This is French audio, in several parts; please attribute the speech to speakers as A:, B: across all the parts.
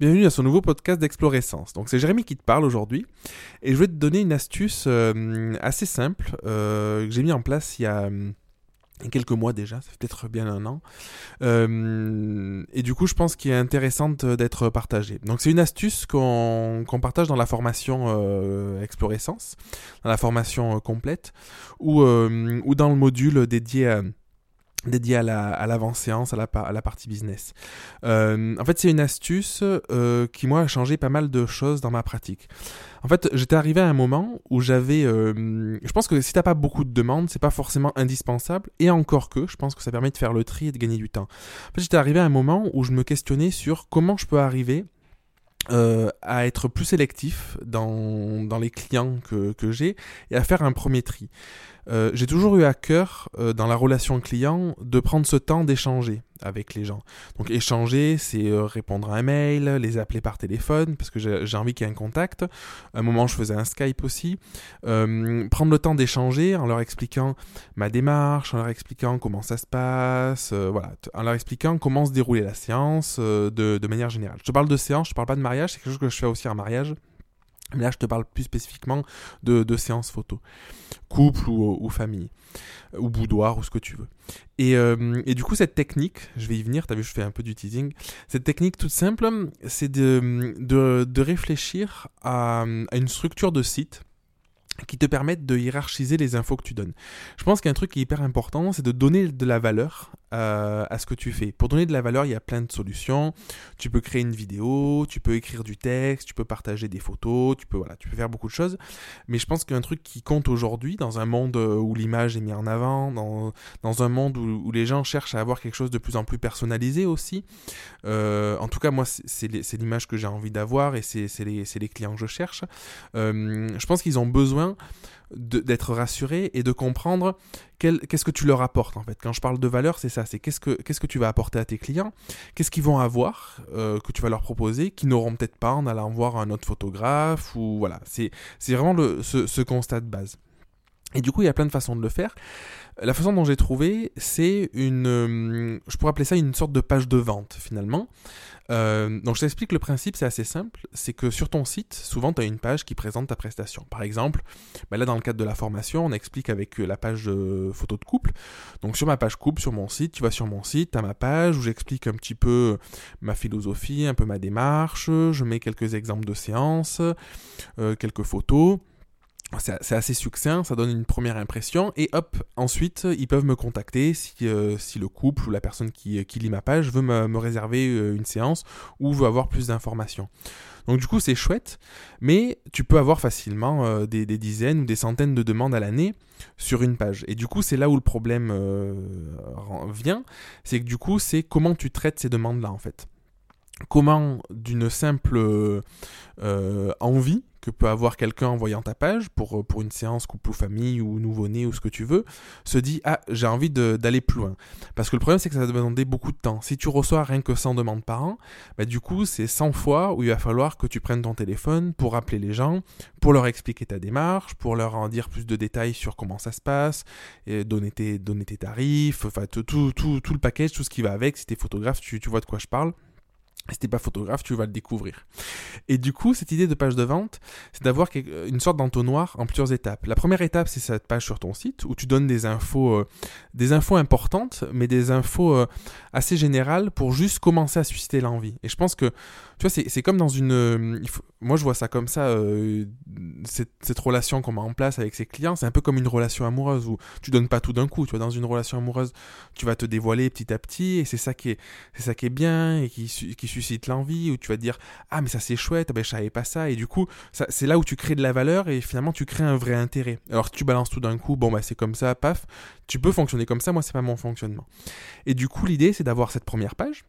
A: Bienvenue à ce nouveau podcast d'Explorescence. Donc c'est Jérémy qui te parle aujourd'hui et je vais te donner une astuce euh, assez simple euh, que j'ai mis en place il y a euh, quelques mois déjà, ça fait peut-être bien un an. et du coup, je pense qu'il est intéressante d'être partagée. Donc, c'est une astuce qu'on partage dans la formation euh, Explorescence, dans la formation complète, ou, ou dans le module dédié à dédié à la à l'avant-séance, à la, à la partie business. Euh, en fait, c'est une astuce euh, qui, moi, a changé pas mal de choses dans ma pratique. En fait, j'étais arrivé à un moment où j'avais... Euh, je pense que si t'as pas beaucoup de demandes, c'est pas forcément indispensable, et encore que, je pense que ça permet de faire le tri et de gagner du temps. En fait, j'étais arrivé à un moment où je me questionnais sur comment je peux arriver à être plus sélectif dans, dans les clients que, que j'ai et à faire un premier tri. Euh, j'ai toujours eu à cœur, euh, dans la relation client, de prendre ce temps d'échanger avec les gens. Donc échanger, c'est euh, répondre à un mail, les appeler par téléphone, parce que j'ai envie qu'il y ait un contact. Un moment, je faisais un Skype aussi. prendre le temps d'échanger en leur expliquant ma démarche, en leur expliquant comment ça se passe, voilà, en leur expliquant comment se déroulait la séance de, de manière générale. Je te parle de séance, je te parle pas de mariage, c'est quelque chose que je fais aussi en mariage. Mais là, je te parle plus spécifiquement de, de séances photo, couple ou, famille, ou boudoir, ou ce que tu veux. Et, euh, et, du coup, cette technique, je vais y venir, tu as vu, je fais un peu du teasing. Cette technique toute simple, c'est de, de, de, réfléchir à, à une structure de site qui te permettent de hiérarchiser les infos que tu donnes. Je pense qu'un truc qui est hyper important, c'est de donner de la valeur euh, à ce que tu fais. Pour donner de la valeur, il y a plein de solutions. Tu peux créer une vidéo, tu peux écrire du texte, tu peux partager des photos, tu peux voilà, tu peux faire beaucoup de choses. Mais je pense qu'un truc qui compte aujourd'hui, dans un monde euh, où l'image est mise en avant, dans, dans un monde où, les gens cherchent à avoir quelque chose de plus en plus personnalisé aussi. Euh, en tout cas, moi, c'est l'image que j'ai envie d'avoir et c'est les, les, clients que je cherche. Je pense qu'ils ont besoin d'être rassurés et de comprendre qu'est-ce que tu leur apportes en fait. Quand je parle de valeur, c'est ça, c'est qu'est-ce que qu'est-ce que tu vas apporter à tes clients, qu'est-ce qu'ils vont avoir euh, que tu vas leur proposer, qu'ils n'auront peut-être pas en allant voir un autre photographe ou voilà. C'est c'est vraiment le, ce constat de base. Et du coup, il y a plein de façons de le faire. La façon dont j'ai trouvé, c'est une, euh, je pourrais appeler ça une sorte de page de vente finalement. Euh, donc je t'explique le principe, c'est assez simple. C'est que sur ton site, souvent tu as une page qui présente ta prestation. Par exemple, bah là dans le cadre de la formation, on explique avec euh, la page photo de couple. Donc sur ma page couple, sur mon site, tu vas sur mon site, tu as ma page où j'explique un petit peu ma philosophie, un peu ma démarche, je mets quelques exemples de séances, quelques photos c'est assez succinct, ça donne une première impression, et hop, ensuite, ils peuvent me contacter si, euh, si le couple ou la personne qui, qui lit ma page veut me, me réserver euh, une séance ou veut avoir plus d'informations. Donc du coup, c'est chouette, mais tu peux avoir facilement euh, des, dizaines ou des centaines de demandes à l'année sur une page. Et du coup, c'est là où le problème vient, c'est que du coup, c'est comment tu traites ces demandes-là, en fait. Comment, d'une simple envie, que peut avoir quelqu'un en voyant ta page pour, euh, pour une séance couple ou famille ou nouveau-né ou ce que tu veux, se dit ah j'ai envie d'aller plus loin. Parce que le problème c'est que ça va demander beaucoup de temps. Si tu reçois rien que 100 demandes par an, bah, du coup c'est 100 fois où il va falloir que tu prennes ton téléphone pour appeler les gens, pour leur expliquer ta démarche, pour leur en dire plus de détails sur comment ça se passe, et donner, tes, donner tes tarifs, enfin tout, tout, tout, tout le package, tout ce qui va avec. Si tu es photographe, tu, tu vois de quoi je parle. Si t'es pas photographe, tu vas le découvrir. Et du coup, cette idée de page de vente, c'est d'avoir une sorte d'entonnoir en plusieurs étapes. La première étape, c'est cette page sur ton site où tu donnes des infos, euh, des infos importantes, mais des infos euh, assez générales pour juste commencer à susciter l'envie. Et je pense que, tu vois, c'est comme dans une, euh, moi je vois ça comme ça, cette, relation qu'on met en place avec ses clients, c'est un peu comme une relation amoureuse où tu donnes pas tout d'un coup. Tu vois, dans une relation amoureuse, tu vas te dévoiler petit à petit, et c'est ça qui est, c'est ça qui est bien et qui, qui l'envie, où tu vas te dire ah mais ça c'est chouette, ah, ben je savais pas ça, et du coup c'est là où tu crées de la valeur et finalement tu crées un vrai intérêt. Alors tu balances tout d'un coup, bon bah c'est comme ça, paf, tu peux fonctionner comme ça, moi c'est pas mon fonctionnement. Et du coup l'idée c'est d'avoir cette première page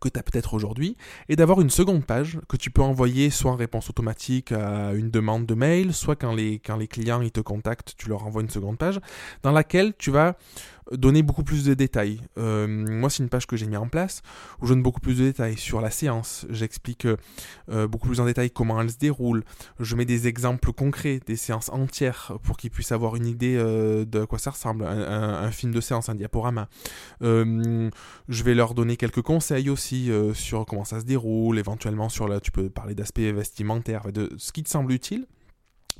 A: que tu as peut-être aujourd'hui, et d'avoir une seconde page que tu peux envoyer soit en réponse automatique à une demande de mail, soit quand les, quand les clients ils te contactent, tu leur envoies une seconde page, dans laquelle tu vas donner beaucoup plus de détails. Euh, moi, c'est une page que j'ai mis en place où je donne beaucoup plus de détails sur la séance. J'explique euh, beaucoup plus en détail comment elle se déroule. Je mets des exemples concrets, des séances entières pour qu'ils puissent avoir une idée euh, de quoi ça ressemble, un, un, film de séance, un diaporama. je vais leur donner quelques conseils aussi sur comment ça se déroule, éventuellement sur là, tu peux parler d'aspect vestimentaire, de ce qui te semble utile,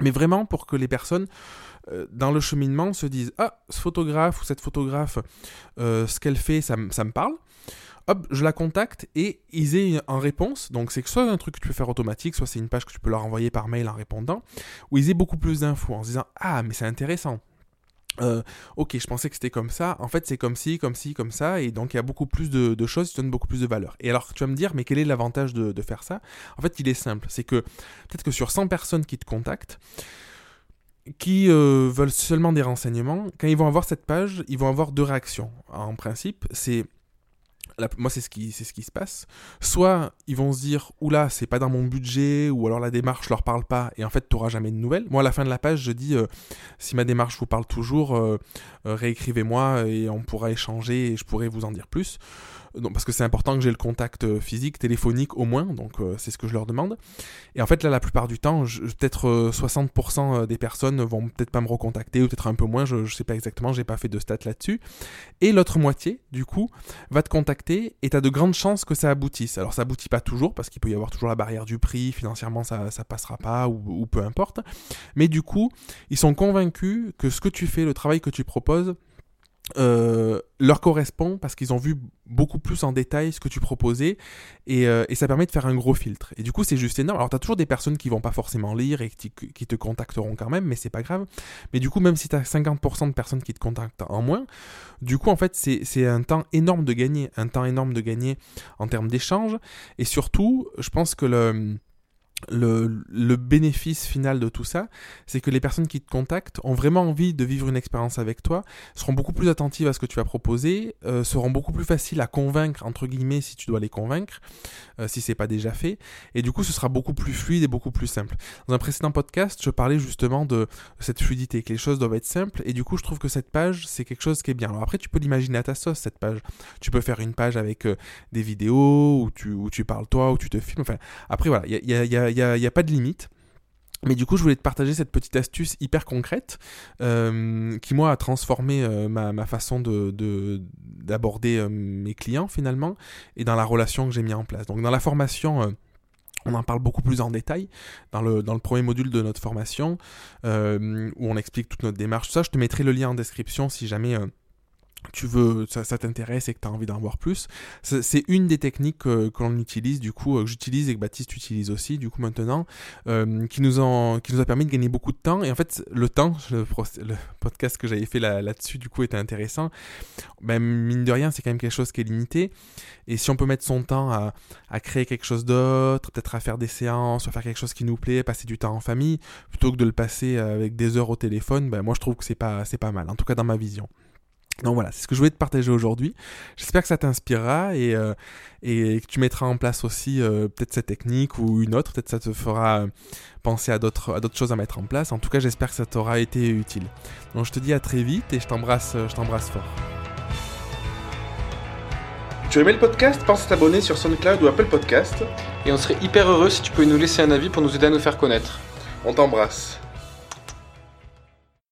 A: mais vraiment pour que les personnes dans le cheminement se disent ah ce photographe ou cette photographe ce qu'elle fait ça, ça me parle hop, je la contacte et ils aient en réponse, donc c'est soit un truc que tu peux faire automatique, soit c'est une page que tu peux leur envoyer par mail en répondant, où ils aient beaucoup plus d'infos en se disant Ah, mais c'est intéressant. Euh, ok, je pensais que c'était comme ça. En fait, c'est comme ci, comme ci, comme ça. Et donc, il y a beaucoup plus de, choses qui donnent beaucoup plus de valeur. Et alors, tu vas me dire, mais quel est l'avantage de, faire ça? En fait, il est simple. C'est que peut-être que sur 100 personnes qui te contactent, qui euh, veulent seulement des renseignements, quand ils vont avoir cette page, ils vont avoir deux réactions. En principe, c'est moi c'est ce qui c'est ce qui se passe. Soit ils vont se dire oula c'est pas dans mon budget ou alors la démarche leur parle pas et en fait tu n'auras jamais de nouvelles. Moi à la fin de la page je dis euh, si ma démarche vous parle toujours euh, euh, réécrivez-moi et on pourra échanger et je pourrai vous en dire plus parce que c'est important que j'ai le contact euh, physique, téléphonique au moins, donc euh, c'est ce que je leur demande. Et en fait, là, la plupart du temps, peut-être 60% euh, des personnes vont peut-être pas me recontacter, ou peut-être un peu moins, je, ne sais pas exactement, j'ai pas fait de stats là-dessus. Et l'autre moitié, du coup, va te contacter et tu as de grandes chances que ça aboutisse. Alors ça aboutit pas toujours, parce qu'il peut y avoir toujours la barrière du prix, financièrement ça, ça passera pas, ou peu importe. Mais du coup, ils sont convaincus que ce que tu fais, le travail que tu proposes, euh, leur correspond parce qu'ils ont vu beaucoup plus en détail ce que tu proposais et, euh, et ça permet de faire un gros filtre. Et du coup, c'est juste énorme. Alors, tu as toujours des personnes qui vont pas forcément lire et qui, te contacteront quand même, mais c'est pas grave. Mais du coup, même si tu as 50% de personnes qui te contactent en moins, du coup, en fait, c'est un temps énorme de gagner. Un temps énorme de gagner en termes d'échange. Et surtout, je pense que le le, bénéfice final de tout ça, c'est que les personnes qui te contactent ont vraiment envie de vivre une expérience avec toi, seront beaucoup plus attentives à ce que tu vas proposer, euh, seront beaucoup plus faciles à convaincre, entre guillemets, si tu dois les convaincre, euh, si c'est pas déjà fait, et du coup ce sera beaucoup plus fluide et beaucoup plus simple. Dans un précédent podcast, je parlais justement de cette fluidité, que les choses doivent être simples, et du coup je trouve que cette page, c'est quelque chose qui est bien. Alors après, tu peux l'imaginer à ta sauce, cette page. Tu peux faire une page avec euh, des vidéos, où tu, tu parles toi, où tu te filmes, enfin, après voilà, il y a, pas de limite. Mais du coup, je voulais te partager cette petite astuce hyper concrète euh, qui, moi, a transformé euh, ma, façon de, d'aborder euh, mes clients finalement et dans la relation que j'ai mis en place. Donc, dans la formation, on en parle beaucoup plus en détail dans le, dans le premier module de notre formation où on explique toute notre démarche. Ça, je te mettrai le lien en description si jamais tu veux, ça, t'intéresse et que tu as envie d'en voir plus. C'est une des techniques que, l'on utilise, du coup, euh, que j'utilise et que Baptiste utilise aussi, du coup, maintenant, euh, qui, nous a permis de gagner beaucoup de temps. Et en fait, le temps, le, podcast que j'avais fait là-dessus, du coup, était intéressant. Ben, mine de rien, c'est quand même quelque chose qui est limité. Et si on peut mettre son temps à, à créer quelque chose d'autre, peut-être à faire des séances, à faire quelque chose qui nous plaît, passer du temps en famille, plutôt que de le passer avec des heures au téléphone, ben, moi, je trouve que c'est pas, pas mal, en tout cas dans ma vision. Donc voilà, c'est ce que je voulais te partager aujourd'hui. J'espère que ça t'inspirera et, euh, et que tu mettras en place aussi euh, peut-être cette technique ou une autre. Peut-être ça te fera euh, penser à d'autres, à d'autres choses à mettre en place. En tout cas, j'espère que ça t'aura été utile. Donc je te dis à très vite et je t'embrasse, je t'embrasse fort.
B: Tu aimé le podcast? Pense à t'abonner sur SoundCloud ou Apple Podcast.
C: Et on serait hyper heureux si tu pouvais nous laisser un avis pour nous aider à nous faire connaître.
B: On t'embrasse.